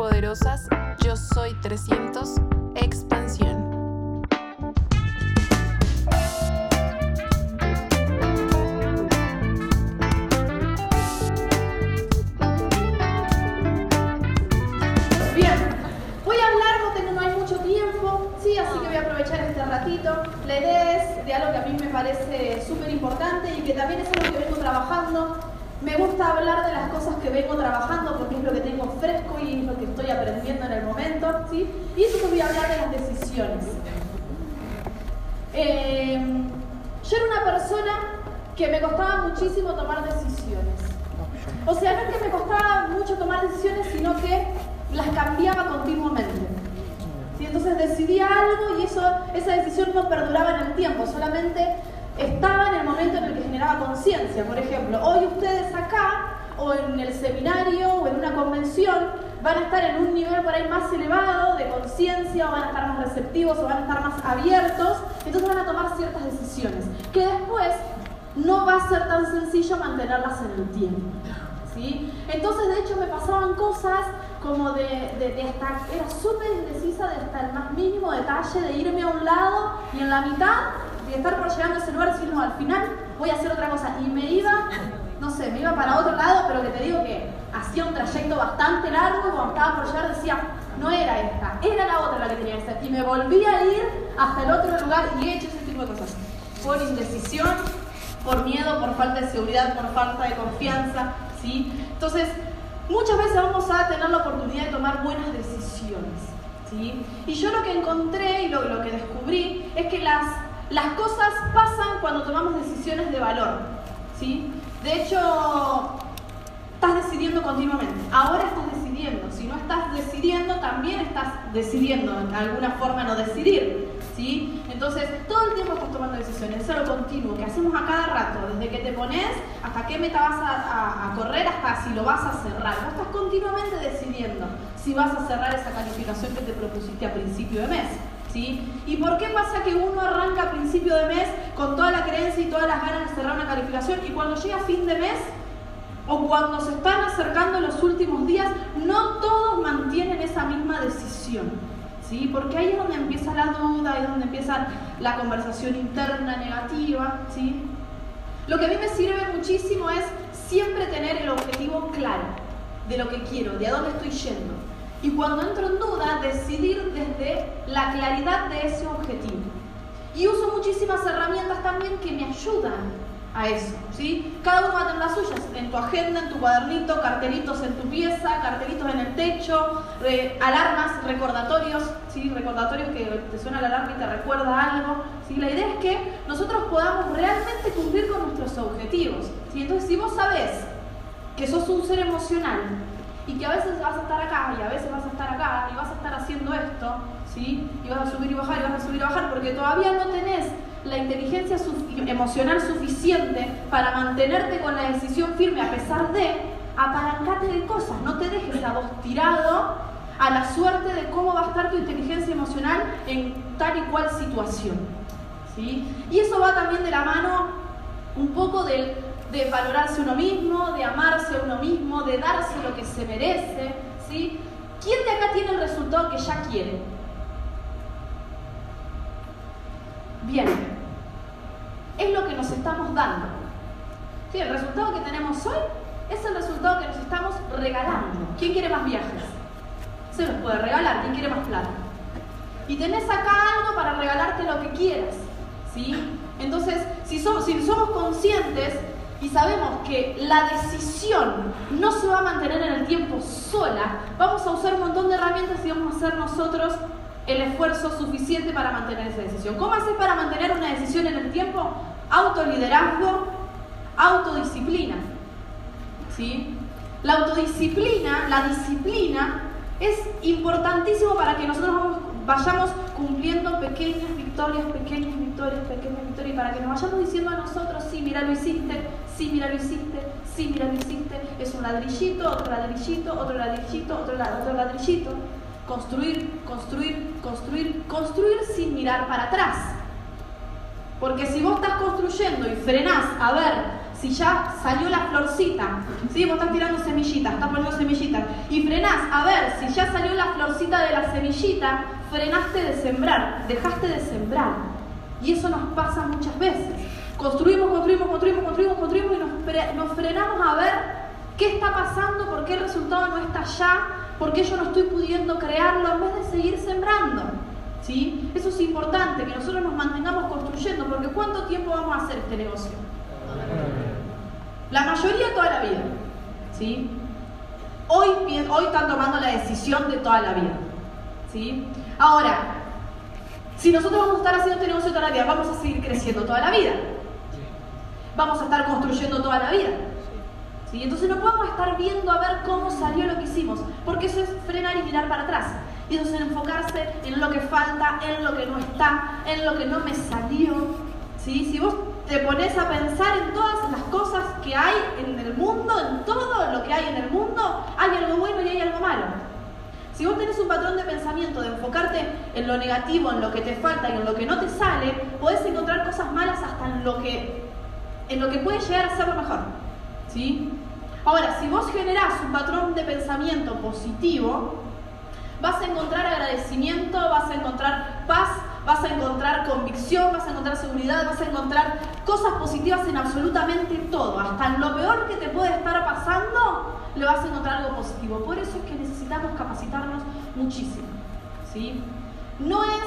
poderosas, yo soy 300, expansión. Bien, voy a hablar, no, tengo, no hay mucho tiempo, sí, así que voy a aprovechar este ratito. La idea es de algo que a mí me parece súper importante y que también es algo que vengo trabajando. Me gusta hablar de las cosas que vengo trabajando porque es lo que tengo fresco y es lo que estoy aprendiendo en el momento, ¿sí? Y eso voy a hablar de las decisiones. Eh, yo era una persona que me costaba muchísimo tomar decisiones. O sea, no es que me costaba mucho tomar decisiones, sino que las cambiaba continuamente. ¿Sí? Entonces decidía algo y eso, esa decisión no perduraba en el tiempo, solamente estaba en el momento en el que generaba conciencia. Por ejemplo, hoy ustedes acá, o en el seminario, o en una convención, van a estar en un nivel por ahí más elevado de conciencia, o van a estar más receptivos, o van a estar más abiertos, entonces van a tomar ciertas decisiones, que después no va a ser tan sencillo mantenerlas en el tiempo. ¿sí? Entonces, de hecho, me pasaban cosas como de, de, de era súper indecisa de hasta el más mínimo detalle, de irme a un lado y en la mitad de estar por llegando a ese lugar, decir, no, al final voy a hacer otra cosa. Y me iba, no sé, me iba para otro lado, pero que te digo que hacía un trayecto bastante largo y cuando estaba por llegar decía, no era esta, era la otra la que tenía que ser. Y me volví a ir hasta el otro lugar y he hecho ese tipo de cosas. Por indecisión, por miedo, por falta de seguridad, por falta de confianza, ¿sí? Entonces, muchas veces vamos a tener la oportunidad de tomar buenas decisiones, ¿sí? Y yo lo que encontré y lo que descubrí es que las, las cosas pasan cuando tomamos decisiones de valor, ¿sí? De hecho, estás decidiendo continuamente, ahora estás decidiendo, si no estás decidiendo, también estás decidiendo en alguna forma no decidir, ¿sí? Entonces, todo el tiempo estás tomando decisiones, eso es lo continuo, que hacemos a cada rato, desde que te pones hasta qué meta vas a, correr, hasta si lo vas a cerrar. Vos estás continuamente decidiendo si vas a cerrar esa calificación que te propusiste a principio de mes. ¿Sí? ¿Y por qué pasa que uno arranca a principio de mes con toda la creencia y todas las ganas de cerrar una calificación y cuando llega fin de mes o cuando se están acercando los últimos días, no todos mantienen esa misma decisión? ¿sí? Porque ahí es donde empieza la duda, ahí es donde empieza la conversación interna negativa, ¿sí? Lo que a mí me sirve muchísimo es siempre tener el objetivo claro de lo que quiero, de a dónde estoy yendo. Y cuando entro en duda, desde la claridad de ese objetivo. Y uso muchísimas herramientas también que me ayudan a eso, ¿sí? Cada uno va a tener las suyas, en tu agenda, en tu cuadernito, cartelitos en tu pieza, cartelitos en el techo, alarmas, recordatorios, ¿sí? Recordatorios que te suena la alarma y te recuerda algo, ¿sí? La idea es que nosotros podamos realmente cumplir con nuestros objetivos, ¿sí? Entonces, si vos sabés que sos un ser emocional y que a veces vas a estar acá y a veces vas a estar acá y vas a estar haciendo esto, ¿sí? Y vas a subir y bajar y vas a subir y bajar porque todavía no tenés la inteligencia emocional suficiente para mantenerte con la decisión firme a pesar de apalancarte de cosas, no te dejes tirado a la suerte de cómo va a estar tu inteligencia emocional en tal y cual situación. ¿sí? Y eso va también de la mano un poco del, de valorarse uno mismo, de amarse uno mismo, de darse lo que se merece. ¿sí? ¿Quién de acá tiene el resultado que ya quiere? Bien, es lo que nos estamos dando. ¿Sí? El resultado que tenemos hoy es el resultado que nos estamos regalando. ¿Quién quiere más viajes? Se los puede regalar. ¿Quién quiere más plata? Y tenés acá algo para regalarte lo que quieras. ¿sí? Entonces, si somos conscientes y sabemos que la decisión no se va a mantener en el tiempo sola, vamos a usar un montón de herramientas y vamos a hacer nosotros el esfuerzo suficiente para mantener esa decisión. ¿Cómo haces para mantener una decisión en el tiempo? Autoliderazgo, autodisciplina. ¿Sí? La autodisciplina, la disciplina, es importantísimo para que nosotros vayamos cumpliendo pequeñas victorias, pequeñas victorias, pequeñas victorias, y para que nos vayamos diciendo a nosotros, sí, mira, lo hiciste, sí, mira, lo hiciste, sí, mira, lo hiciste, es un ladrillito, otro ladrillito, otro ladrillito, otro, otro ladrillito construir, construir, construir, construir sin mirar para atrás. Porque si vos estás construyendo y frenás a ver si ya salió la florcita, ¿sí? vos estás tirando semillitas, estás poniendo semillitas, y frenás a ver si ya salió la semillita frenaste de sembrar, dejaste de sembrar. Y eso nos pasa muchas veces. Construimos, construimos, construimos, construimos, construimos y nos, frenamos a ver qué está pasando, por qué el resultado no está allá, por qué yo no estoy pudiendo crearlo en vez de seguir sembrando. ¿Sí? Eso es importante, que nosotros nos mantengamos construyendo, porque ¿cuánto tiempo vamos a hacer este negocio? La mayoría toda la vida. ¿Sí? Hoy, hoy están tomando la decisión de toda la vida. ¿Sí? Ahora, si nosotros vamos a estar haciendo este negocio toda la vida, vamos a seguir creciendo toda la vida. Vamos a estar construyendo toda la vida. ¿Sí? Entonces no podemos estar viendo a ver cómo salió lo que hicimos, porque eso es frenar y mirar para atrás. Y entonces enfocarse en lo que falta, en lo que no está, en lo que no me salió. ¿Sí? Si vos te pones a pensar en todas las cosas que hay en el mundo, en todo lo que hay en el mundo, hay algo bueno y hay algo malo. Si vos tenés un patrón de pensamiento de enfocarte en lo negativo, en lo que te falta y en lo que no te sale, podés encontrar cosas malas hasta en lo que, en lo que puede llegar a ser lo mejor. ¿Sí? Ahora, si vos generás un patrón de pensamiento positivo, vas a encontrar agradecimiento, vas a encontrar vas a encontrar convicción, vas a encontrar seguridad, vas a encontrar cosas positivas en absolutamente todo. Hasta en lo peor que te puede estar pasando, le vas a encontrar algo positivo. Por eso es que necesitamos capacitarnos muchísimo. ¿sí? No es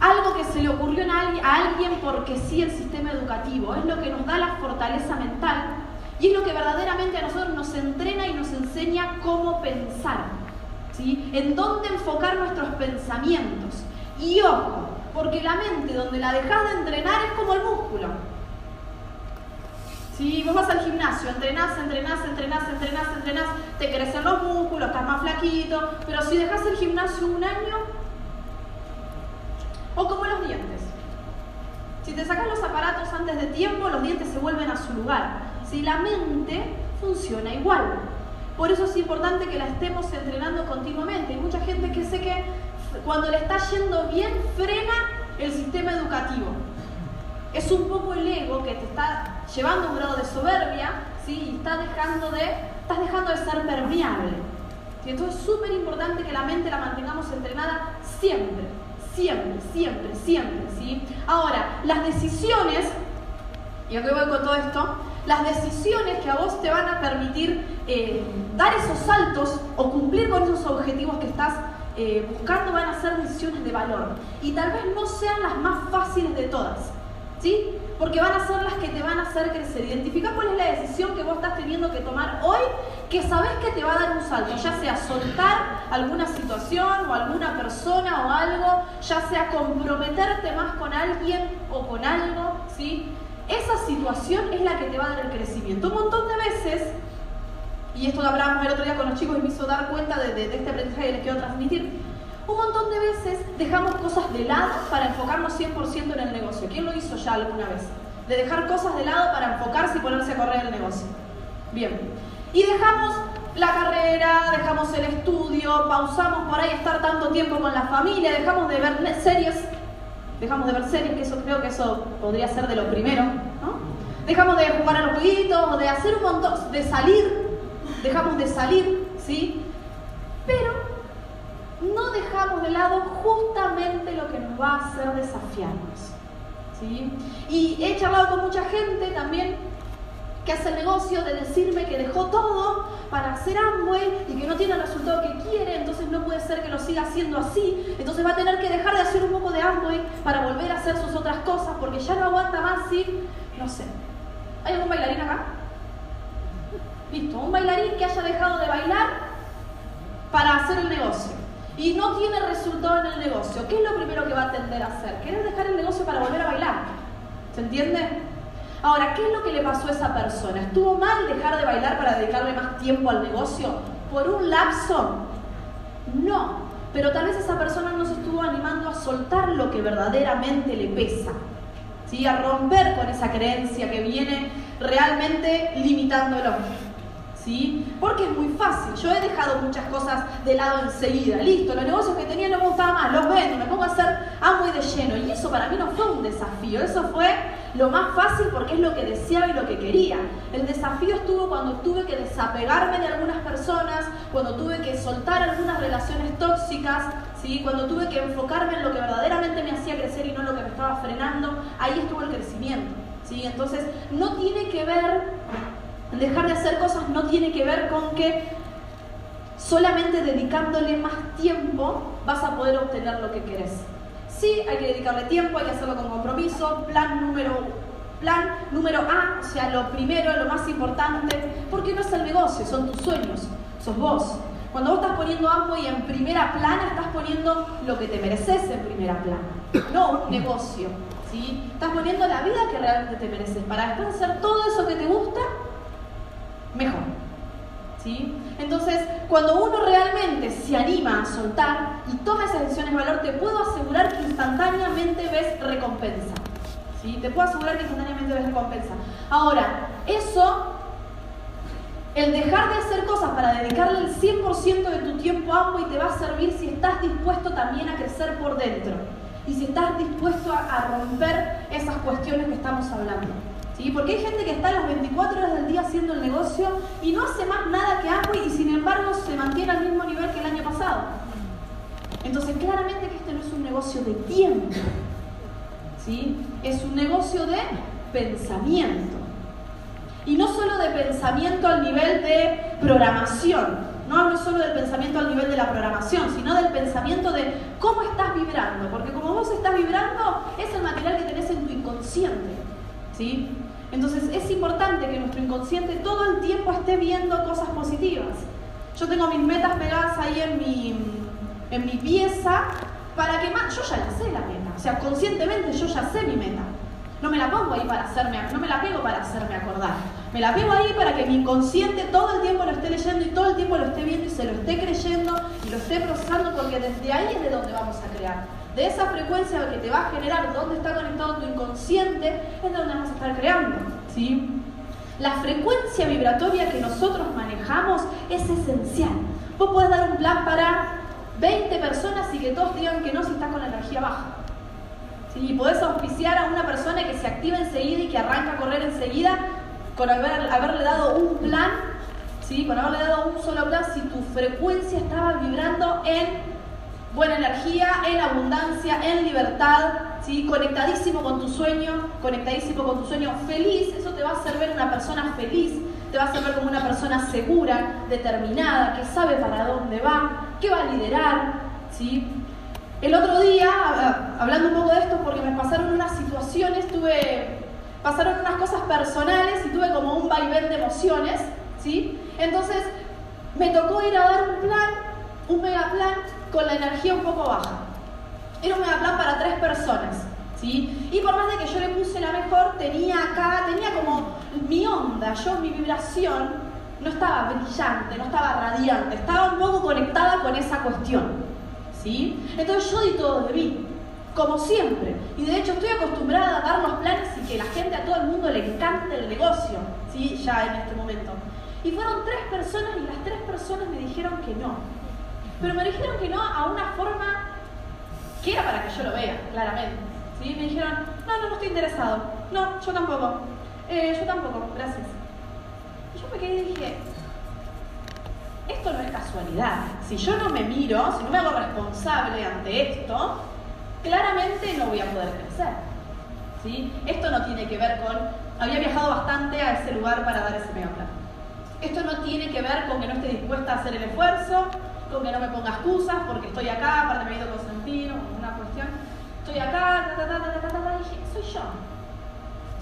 algo que se le ocurrió a alguien porque sí el sistema educativo, es lo que nos da la fortaleza mental y es lo que verdaderamente a nosotros nos entrena y nos enseña cómo pensar, ¿sí? en dónde enfocar nuestros pensamientos. Y ojo, porque la mente donde la dejas de entrenar es como el músculo. Si vos vas al gimnasio, entrenás, entrenás, entrenás, entrenás, entrenás, te crecen los músculos, estás más flaquito, pero si dejas el gimnasio un año, o como los dientes. Si te sacas los aparatos antes de tiempo, los dientes se vuelven a su lugar. Si la mente funciona igual. Por eso es importante que la estemos entrenando continuamente. Hay mucha gente que sé que cuando le está yendo bien, frena Es un poco el ego que te está llevando un grado de soberbia, ¿sí? Y está dejando de, estás dejando de ser permeable. ¿sí? Entonces es súper importante que la mente la mantengamos entrenada siempre, siempre, siempre, siempre, ¿sí? Ahora, las decisiones, y aquí voy con todo esto, las decisiones que a vos te van a permitir eh, dar esos saltos o cumplir con esos objetivos que estás eh, buscando van a ser decisiones de valor. Y tal vez no sean las más fáciles de todas. ¿Sí? Porque van a ser las que te van a hacer crecer. Identifica cuál es la decisión que vos estás teniendo que tomar hoy, que sabes que te va a dar un salto, ya sea soltar alguna situación o alguna persona o algo, ya sea comprometerte más con alguien o con algo, ¿sí? Esa situación es la que te va a dar el crecimiento. Un montón de veces y esto lo hablábamos el otro día con los chicos y me hizo dar cuenta de, este aprendizaje que les quiero transmitir. Un montón de veces dejamos cosas de lado para enfocarnos 100% en el negocio. ¿Quién lo hizo ya alguna vez? De dejar cosas de lado para enfocarse y ponerse a correr el negocio. Bien. Y dejamos la carrera, dejamos el estudio, pausamos por ahí estar tanto tiempo con la familia, dejamos de ver series, dejamos de ver series, que eso creo que eso podría ser de lo primero, ¿no? Dejamos de jugar a los jueguitos, de hacer un montón, de salir dejamos de salir, ¿sí? Pero no dejamos de lado justamente lo que nos va a hacer desafiarnos, ¿sí? Y he charlado con mucha gente también que hace el negocio de decirme que dejó todo para hacer Amway y que no tiene el resultado que quiere, entonces no puede ser que lo siga haciendo así, entonces va a tener que dejar de hacer un poco de Amway para volver a hacer sus otras cosas porque ya no aguanta más si, no sé. ¿Hay algún bailarín acá? Listo, un bailarín que haya dejado de bailar para hacer el negocio y no tiene resultado en el negocio, ¿qué es lo primero que va a tender a hacer? Querer dejar el negocio para volver a bailar. ¿Se entiende? Ahora, ¿qué es lo que le pasó a esa persona? ¿Estuvo mal dejar de bailar para dedicarle más tiempo al negocio? ¿Por un lapso? No, pero tal vez esa persona no se estuvo animando a soltar lo que verdaderamente le pesa, ¿sí? a romper con esa creencia que viene realmente limitándolo. ¿Sí? Porque es muy fácil. Yo he dejado muchas cosas de lado enseguida. Listo, los negocios que tenía no me gustaban más, los vendo, me pongo a hacer amo y de lleno. Y eso para mí no fue un desafío, eso fue lo más fácil porque es lo que deseaba y lo que quería. El desafío estuvo cuando tuve que desapegarme de algunas personas, cuando tuve que soltar algunas relaciones tóxicas, ¿sí? cuando tuve que enfocarme en lo que verdaderamente me hacía crecer y no lo que me estaba frenando. Ahí estuvo el crecimiento. ¿sí? Entonces, no tiene que ver, dejar de hacer cosas no tiene que ver con que solamente dedicándole más tiempo vas a poder obtener lo que querés. Sí, hay que dedicarle tiempo, hay que hacerlo con compromiso. Plan número, plan número A, o sea, lo primero, lo más importante, porque no es el negocio, son tus sueños, sos vos. Cuando vos estás poniendo y en primera plana, estás poniendo lo que te mereces en primera plana, no un negocio. ¿sí? Estás poniendo la vida que realmente te mereces para después hacer todo eso que te gusta mejor. Entonces, cuando uno realmente se anima a soltar y toma esas decisiones de valor, te puedo asegurar que instantáneamente ves recompensa. ¿sí? Te puedo asegurar que instantáneamente ves recompensa. Ahora, eso, el dejar de hacer cosas para dedicarle el 100% de tu tiempo a algo y te va a servir si estás dispuesto también a crecer por dentro y si estás dispuesto a romper esas cuestiones que estamos hablando. Porque hay gente que está las 24 horas del día haciendo el negocio y no hace más nada que Amway y sin embargo se mantiene al mismo nivel que el año pasado. Entonces, claramente que este no es un negocio de tiempo, ¿sí? Es un negocio de pensamiento. Y no solo de pensamiento al nivel de programación, no hablo solo del pensamiento al nivel de la programación, sino del pensamiento de cómo estás vibrando, porque como vos estás vibrando es el material que tenés en tu inconsciente. ¿sí? Entonces es importante que nuestro inconsciente todo el tiempo esté viendo cosas positivas. Yo tengo mis metas pegadas ahí en mi, en mi pieza para que más, yo ya sé la meta, o sea, conscientemente yo ya sé mi meta. No me la pongo ahí para hacerme, no me la pego para hacerme acordar. Me la pego ahí para que mi inconsciente todo el tiempo lo esté leyendo y todo el tiempo lo esté viendo y se lo esté creyendo y lo esté procesando porque desde ahí es de donde vamos a crear de esa frecuencia que te va a generar dónde está conectado tu inconsciente, es donde vamos a estar creando. ¿sí? La frecuencia vibratoria que nosotros manejamos es esencial. Vos podés dar un plan para 20 personas y que todos digan que no si estás con la energía baja. ¿Sí? Podés auspiciar a una persona que se activa enseguida y que arranca a correr enseguida con haberle dado un plan, ¿sí? con haberle dado un solo plan, si tu frecuencia estaba vibrando en buena energía, en abundancia, en libertad, ¿sí? conectadísimo con tu sueño, conectadísimo con tu sueño feliz, eso te va a hacer ver una persona feliz, te va a hacer ver como una persona segura, determinada, que sabe para dónde va, que va a liderar. ¿sí? El otro día, hablando un poco de esto, porque me pasaron unas situaciones, tuve, pasaron unas cosas personales y tuve como un vaivén de emociones, ¿sí? Entonces, me tocó ir a dar un plan, un mega plan, con la energía un poco baja. Era un plan para tres personas. ¿sí? Y por más de que yo le puse la mejor, tenía acá, tenía como mi onda, yo, mi vibración, no estaba brillante, no estaba radiante, estaba un poco conectada con esa cuestión. ¿sí? Entonces yo di todo de mí, como siempre. Y de hecho estoy acostumbrada a dar los planes y que la gente, a todo el mundo le encante el negocio, ¿sí? ya en este momento. Y fueron tres personas y las tres personas me dijeron que no. Pero me dijeron que no a una forma que era para que yo lo vea, claramente. ¿sí? Me dijeron, no, no, no estoy interesado. No, yo tampoco. Eh, yo tampoco, gracias. Y yo me quedé y dije, esto no es casualidad. Si yo no me miro, si no me hago responsable ante esto, claramente no voy a poder crecer. ¿sí? Esto no tiene que ver con... Había viajado bastante a ese lugar para dar ese mega plan. Esto no tiene que ver con que no esté dispuesta a hacer el esfuerzo, con que no me ponga excusas porque estoy acá, aparte me he ido Constantino, una cuestión. Estoy acá, ta, ta, ta, ta, dije, soy yo.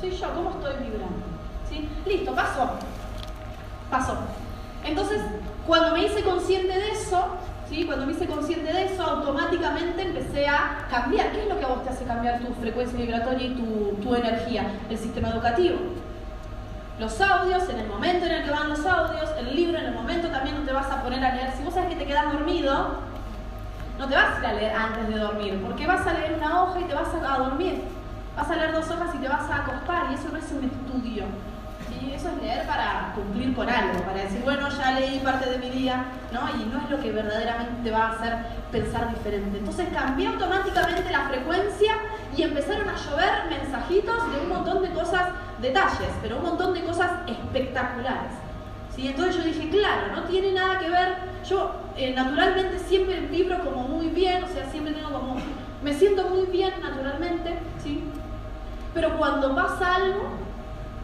Soy yo, ¿cómo estoy vibrando? ¿Sí? Listo, pasó. Pasó. Entonces, cuando me hice consciente de eso, ¿sí? cuando me hice consciente de eso, automáticamente empecé a cambiar. ¿Qué es lo que a vos te hace cambiar tu frecuencia vibratoria y tu, tu energía? El sistema educativo los audios, en el momento en el que van los audios, el libro en el momento también no te vas a poner a leer. Si vos sabes que te quedas dormido, no te vas a ir a leer antes de dormir, porque vas a leer una hoja y te vas a dormir. Vas a leer dos hojas y te vas a acostar, y eso no es un estudio. ¿sí? Eso es leer para cumplir con algo, para decir, bueno, ya leí parte de mi día, ¿no? Y no es lo que verdaderamente te va a hacer pensar diferente. Entonces cambié automáticamente la frecuencia y empezaron a llover mensajitos de un montón de cosas, detalles, pero un montón de cosas espectaculares. ¿sí? Entonces yo dije, claro, no tiene nada que ver, yo eh, naturalmente siempre vibro como muy bien, o sea, siempre tengo como, me siento muy bien naturalmente, ¿sí? Pero cuando pasa algo,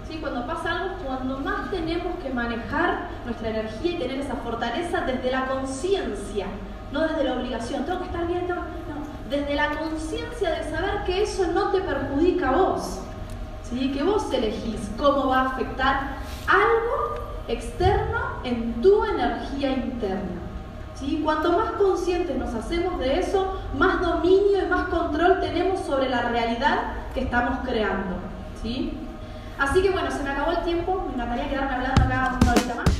¿sí? cuando pasa algo, cuando más tenemos que manejar nuestra energía y tener esa fortaleza desde la conciencia, no desde la obligación, tengo que estar bien, no, desde la conciencia de saber que eso no te perjudica a vos, ¿sí? que vos elegís cómo va a afectar algo externo en tu energía interna. ¿sí? Cuanto más conscientes nos hacemos de eso, más dominio y más control tenemos sobre la realidad que estamos creando. ¿sí? Así que bueno, se me acabó el tiempo, me encantaría quedarme hablando acá una horita más.